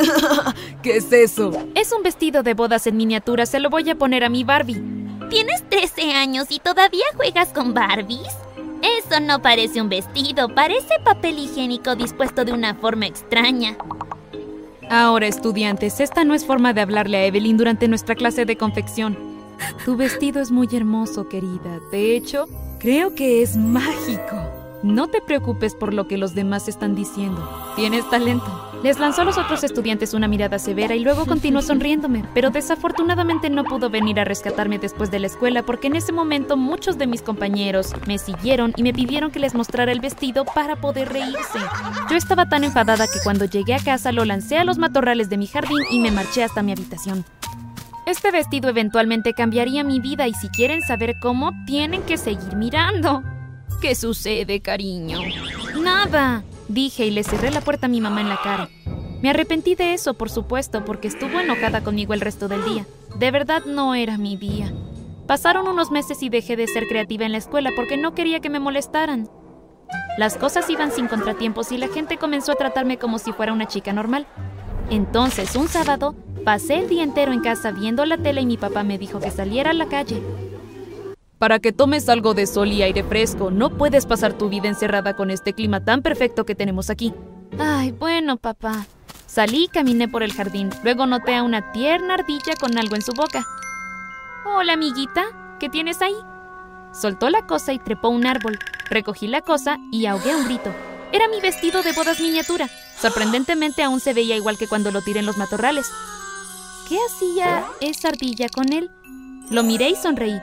¿Qué es eso? Es un vestido de bodas en miniatura, se lo voy a poner a mi Barbie. ¿Tienes 13 años y todavía juegas con Barbies? Eso no parece un vestido, parece papel higiénico dispuesto de una forma extraña. Ahora, estudiantes, esta no es forma de hablarle a Evelyn durante nuestra clase de confección. Tu vestido es muy hermoso, querida. De hecho, creo que es mágico. No te preocupes por lo que los demás están diciendo. Tienes talento. Les lanzó a los otros estudiantes una mirada severa y luego continuó sonriéndome, pero desafortunadamente no pudo venir a rescatarme después de la escuela porque en ese momento muchos de mis compañeros me siguieron y me pidieron que les mostrara el vestido para poder reírse. Yo estaba tan enfadada que cuando llegué a casa lo lancé a los matorrales de mi jardín y me marché hasta mi habitación. Este vestido eventualmente cambiaría mi vida y si quieren saber cómo, tienen que seguir mirando. ¿Qué sucede, cariño? Nada dije y le cerré la puerta a mi mamá en la cara. Me arrepentí de eso, por supuesto, porque estuvo enojada conmigo el resto del día. De verdad no era mi día. Pasaron unos meses y dejé de ser creativa en la escuela porque no quería que me molestaran. Las cosas iban sin contratiempos y la gente comenzó a tratarme como si fuera una chica normal. Entonces, un sábado, pasé el día entero en casa viendo la tele y mi papá me dijo que saliera a la calle. Para que tomes algo de sol y aire fresco, no puedes pasar tu vida encerrada con este clima tan perfecto que tenemos aquí. Ay, bueno, papá. Salí y caminé por el jardín. Luego noté a una tierna ardilla con algo en su boca. Hola, amiguita. ¿Qué tienes ahí? Soltó la cosa y trepó un árbol. Recogí la cosa y ahogué un grito. Era mi vestido de bodas miniatura. Sorprendentemente aún se veía igual que cuando lo tiré en los matorrales. ¿Qué hacía esa ardilla con él? Lo miré y sonreí.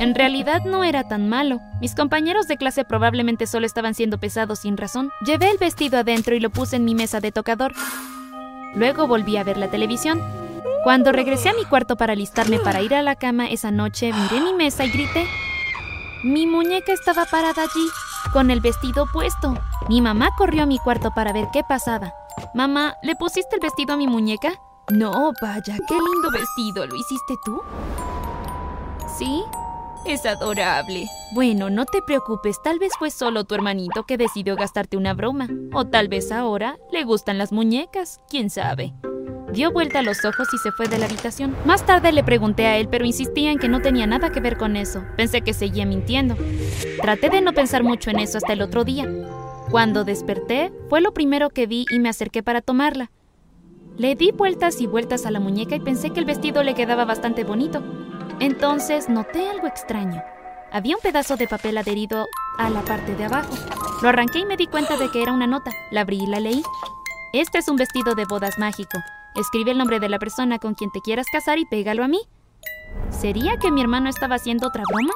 En realidad no era tan malo. Mis compañeros de clase probablemente solo estaban siendo pesados sin razón. Llevé el vestido adentro y lo puse en mi mesa de tocador. Luego volví a ver la televisión. Cuando regresé a mi cuarto para alistarme para ir a la cama esa noche, miré mi mesa y grité. Mi muñeca estaba parada allí, con el vestido puesto. Mi mamá corrió a mi cuarto para ver qué pasaba. Mamá, ¿le pusiste el vestido a mi muñeca? No, vaya, qué lindo vestido. ¿Lo hiciste tú? ¿Sí? Es adorable. Bueno, no te preocupes, tal vez fue solo tu hermanito que decidió gastarte una broma. O tal vez ahora le gustan las muñecas, quién sabe. Dio vuelta los ojos y se fue de la habitación. Más tarde le pregunté a él, pero insistía en que no tenía nada que ver con eso. Pensé que seguía mintiendo. Traté de no pensar mucho en eso hasta el otro día. Cuando desperté, fue lo primero que vi y me acerqué para tomarla. Le di vueltas y vueltas a la muñeca y pensé que el vestido le quedaba bastante bonito. Entonces noté algo extraño. Había un pedazo de papel adherido a la parte de abajo. Lo arranqué y me di cuenta de que era una nota. La abrí y la leí. Este es un vestido de bodas mágico. Escribe el nombre de la persona con quien te quieras casar y pégalo a mí. ¿Sería que mi hermano estaba haciendo otra broma?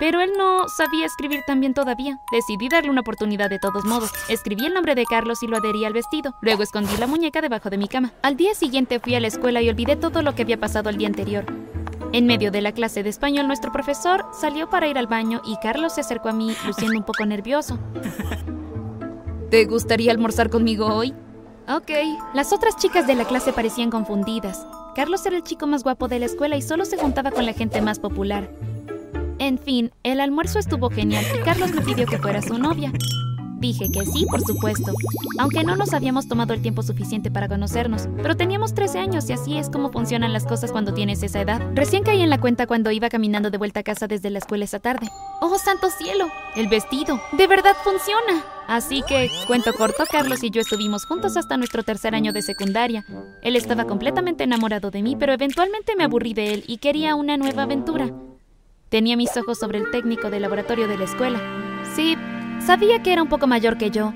Pero él no sabía escribir tan bien todavía. Decidí darle una oportunidad de todos modos. Escribí el nombre de Carlos y lo adherí al vestido. Luego escondí la muñeca debajo de mi cama. Al día siguiente fui a la escuela y olvidé todo lo que había pasado el día anterior. En medio de la clase de español, nuestro profesor salió para ir al baño y Carlos se acercó a mí, luciendo un poco nervioso. ¿Te gustaría almorzar conmigo hoy? Ok. Las otras chicas de la clase parecían confundidas. Carlos era el chico más guapo de la escuela y solo se juntaba con la gente más popular. En fin, el almuerzo estuvo genial y Carlos me pidió que fuera su novia. Dije que sí, por supuesto, aunque no nos habíamos tomado el tiempo suficiente para conocernos, pero teníamos 13 años y así es como funcionan las cosas cuando tienes esa edad. Recién caí en la cuenta cuando iba caminando de vuelta a casa desde la escuela esa tarde. ¡Oh, santo cielo! El vestido. ¡De verdad funciona! Así que, cuento corto, Carlos y yo estuvimos juntos hasta nuestro tercer año de secundaria. Él estaba completamente enamorado de mí, pero eventualmente me aburrí de él y quería una nueva aventura. Tenía mis ojos sobre el técnico de laboratorio de la escuela. Sí, Sabía que era un poco mayor que yo.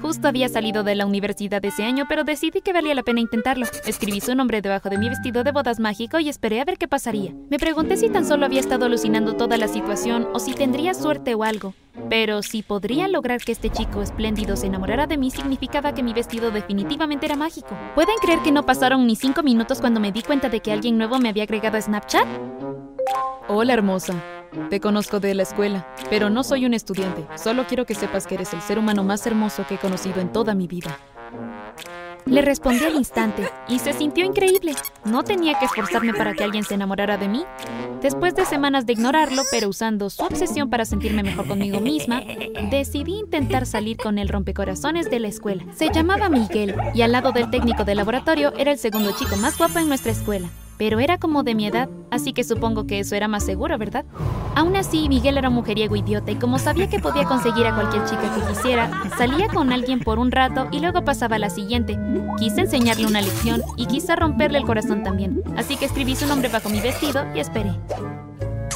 Justo había salido de la universidad ese año, pero decidí que valía la pena intentarlo. Escribí su nombre debajo de mi vestido de bodas mágico y esperé a ver qué pasaría. Me pregunté si tan solo había estado alucinando toda la situación o si tendría suerte o algo. Pero si podría lograr que este chico espléndido se enamorara de mí significaba que mi vestido definitivamente era mágico. ¿Pueden creer que no pasaron ni cinco minutos cuando me di cuenta de que alguien nuevo me había agregado a Snapchat? Hola, hermosa. Te conozco de la escuela, pero no soy un estudiante. Solo quiero que sepas que eres el ser humano más hermoso que he conocido en toda mi vida. Le respondí al instante y se sintió increíble. No tenía que esforzarme para que alguien se enamorara de mí. Después de semanas de ignorarlo, pero usando su obsesión para sentirme mejor conmigo misma, decidí intentar salir con el rompecorazones de la escuela. Se llamaba Miguel y al lado del técnico de laboratorio era el segundo chico más guapo en nuestra escuela pero era como de mi edad, así que supongo que eso era más seguro, ¿verdad? Aún así, Miguel era un mujeriego idiota y como sabía que podía conseguir a cualquier chica que quisiera, salía con alguien por un rato y luego pasaba a la siguiente. Quise enseñarle una lección y quise romperle el corazón también, así que escribí su nombre bajo mi vestido y esperé.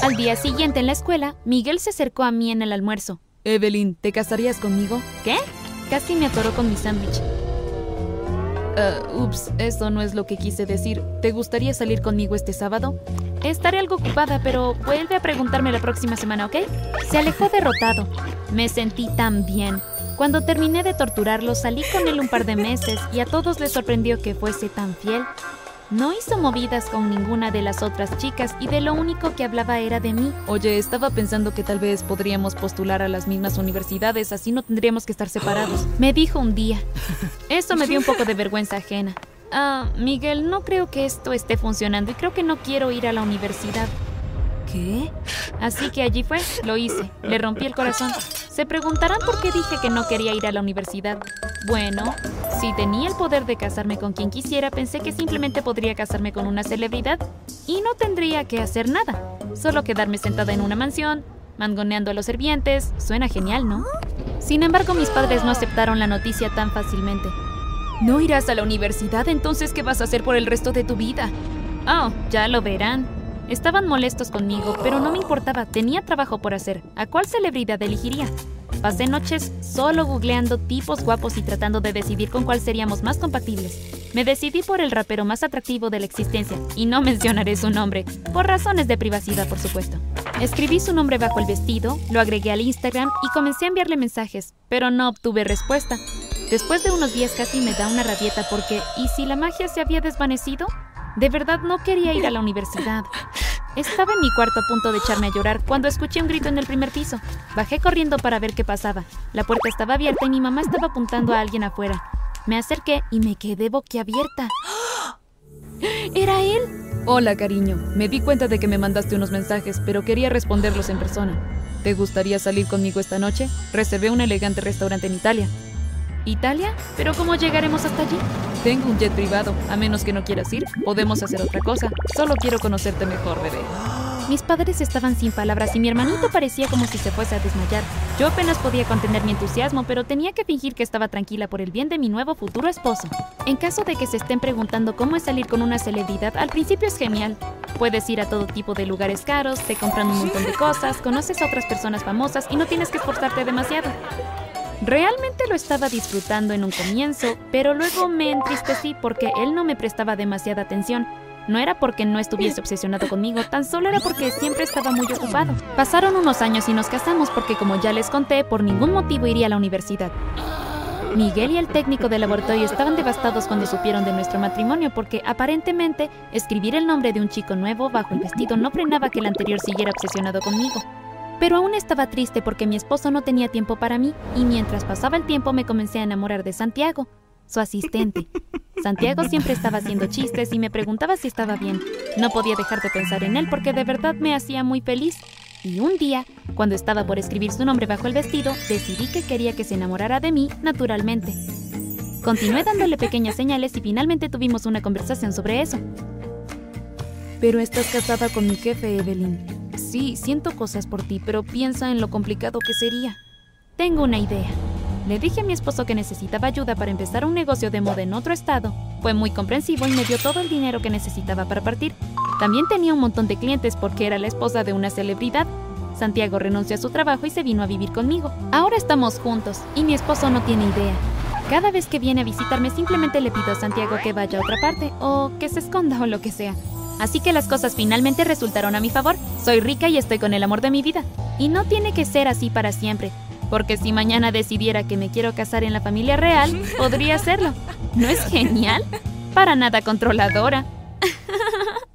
Al día siguiente en la escuela, Miguel se acercó a mí en el almuerzo. Evelyn, ¿te casarías conmigo? ¿Qué? Casi me atoró con mi sándwich. Uh, ups, eso no es lo que quise decir. ¿Te gustaría salir conmigo este sábado? Estaré algo ocupada, pero vuelve a preguntarme la próxima semana, ¿ok? Se alejó derrotado. Me sentí tan bien. Cuando terminé de torturarlo, salí con él un par de meses y a todos les sorprendió que fuese tan fiel. No hizo movidas con ninguna de las otras chicas y de lo único que hablaba era de mí. Oye, estaba pensando que tal vez podríamos postular a las mismas universidades, así no tendríamos que estar separados. Me dijo un día. Eso me dio un poco de vergüenza ajena. Ah, Miguel, no creo que esto esté funcionando y creo que no quiero ir a la universidad. ¿Qué? Así que allí fue, lo hice, le rompí el corazón. Se preguntarán por qué dije que no quería ir a la universidad. Bueno, si tenía el poder de casarme con quien quisiera, pensé que simplemente podría casarme con una celebridad y no tendría que hacer nada. Solo quedarme sentada en una mansión, mangoneando a los servientes. Suena genial, ¿no? Sin embargo, mis padres no aceptaron la noticia tan fácilmente. ¿No irás a la universidad? Entonces, ¿qué vas a hacer por el resto de tu vida? Oh, ya lo verán. Estaban molestos conmigo, pero no me importaba, tenía trabajo por hacer. ¿A cuál celebridad elegiría? Pasé noches solo googleando tipos guapos y tratando de decidir con cuál seríamos más compatibles. Me decidí por el rapero más atractivo de la existencia, y no mencionaré su nombre, por razones de privacidad, por supuesto. Escribí su nombre bajo el vestido, lo agregué al Instagram y comencé a enviarle mensajes, pero no obtuve respuesta. Después de unos días casi me da una rabieta porque, ¿y si la magia se había desvanecido? De verdad no quería ir a la universidad. Estaba en mi cuarto a punto de echarme a llorar cuando escuché un grito en el primer piso. Bajé corriendo para ver qué pasaba. La puerta estaba abierta y mi mamá estaba apuntando a alguien afuera. Me acerqué y me quedé boquiabierta. ¿Era él? Hola, cariño. Me di cuenta de que me mandaste unos mensajes, pero quería responderlos en persona. ¿Te gustaría salir conmigo esta noche? Reservé un elegante restaurante en Italia. ¿Italia? ¿Pero cómo llegaremos hasta allí? Tengo un jet privado. A menos que no quieras ir, podemos hacer otra cosa. Solo quiero conocerte mejor, bebé. Mis padres estaban sin palabras y mi hermanito parecía como si se fuese a desmayar. Yo apenas podía contener mi entusiasmo, pero tenía que fingir que estaba tranquila por el bien de mi nuevo futuro esposo. En caso de que se estén preguntando cómo es salir con una celebridad, al principio es genial. Puedes ir a todo tipo de lugares caros, te compran un montón de cosas, conoces a otras personas famosas y no tienes que esforzarte demasiado. Realmente lo estaba disfrutando en un comienzo, pero luego me entristecí porque él no me prestaba demasiada atención. No era porque no estuviese obsesionado conmigo, tan solo era porque siempre estaba muy ocupado. Pasaron unos años y nos casamos porque, como ya les conté, por ningún motivo iría a la universidad. Miguel y el técnico del laboratorio estaban devastados cuando supieron de nuestro matrimonio porque aparentemente escribir el nombre de un chico nuevo bajo el vestido no frenaba que el anterior siguiera obsesionado conmigo. Pero aún estaba triste porque mi esposo no tenía tiempo para mí y mientras pasaba el tiempo me comencé a enamorar de Santiago, su asistente. Santiago siempre estaba haciendo chistes y me preguntaba si estaba bien. No podía dejar de pensar en él porque de verdad me hacía muy feliz. Y un día, cuando estaba por escribir su nombre bajo el vestido, decidí que quería que se enamorara de mí naturalmente. Continué dándole pequeñas señales y finalmente tuvimos una conversación sobre eso. Pero estás casada con mi jefe, Evelyn. Sí, siento cosas por ti, pero piensa en lo complicado que sería. Tengo una idea. Le dije a mi esposo que necesitaba ayuda para empezar un negocio de moda en otro estado. Fue muy comprensivo y me dio todo el dinero que necesitaba para partir. También tenía un montón de clientes porque era la esposa de una celebridad. Santiago renunció a su trabajo y se vino a vivir conmigo. Ahora estamos juntos y mi esposo no tiene idea. Cada vez que viene a visitarme simplemente le pido a Santiago que vaya a otra parte o que se esconda o lo que sea. Así que las cosas finalmente resultaron a mi favor. Soy rica y estoy con el amor de mi vida. Y no tiene que ser así para siempre, porque si mañana decidiera que me quiero casar en la familia real, podría hacerlo. ¿No es genial? Para nada controladora.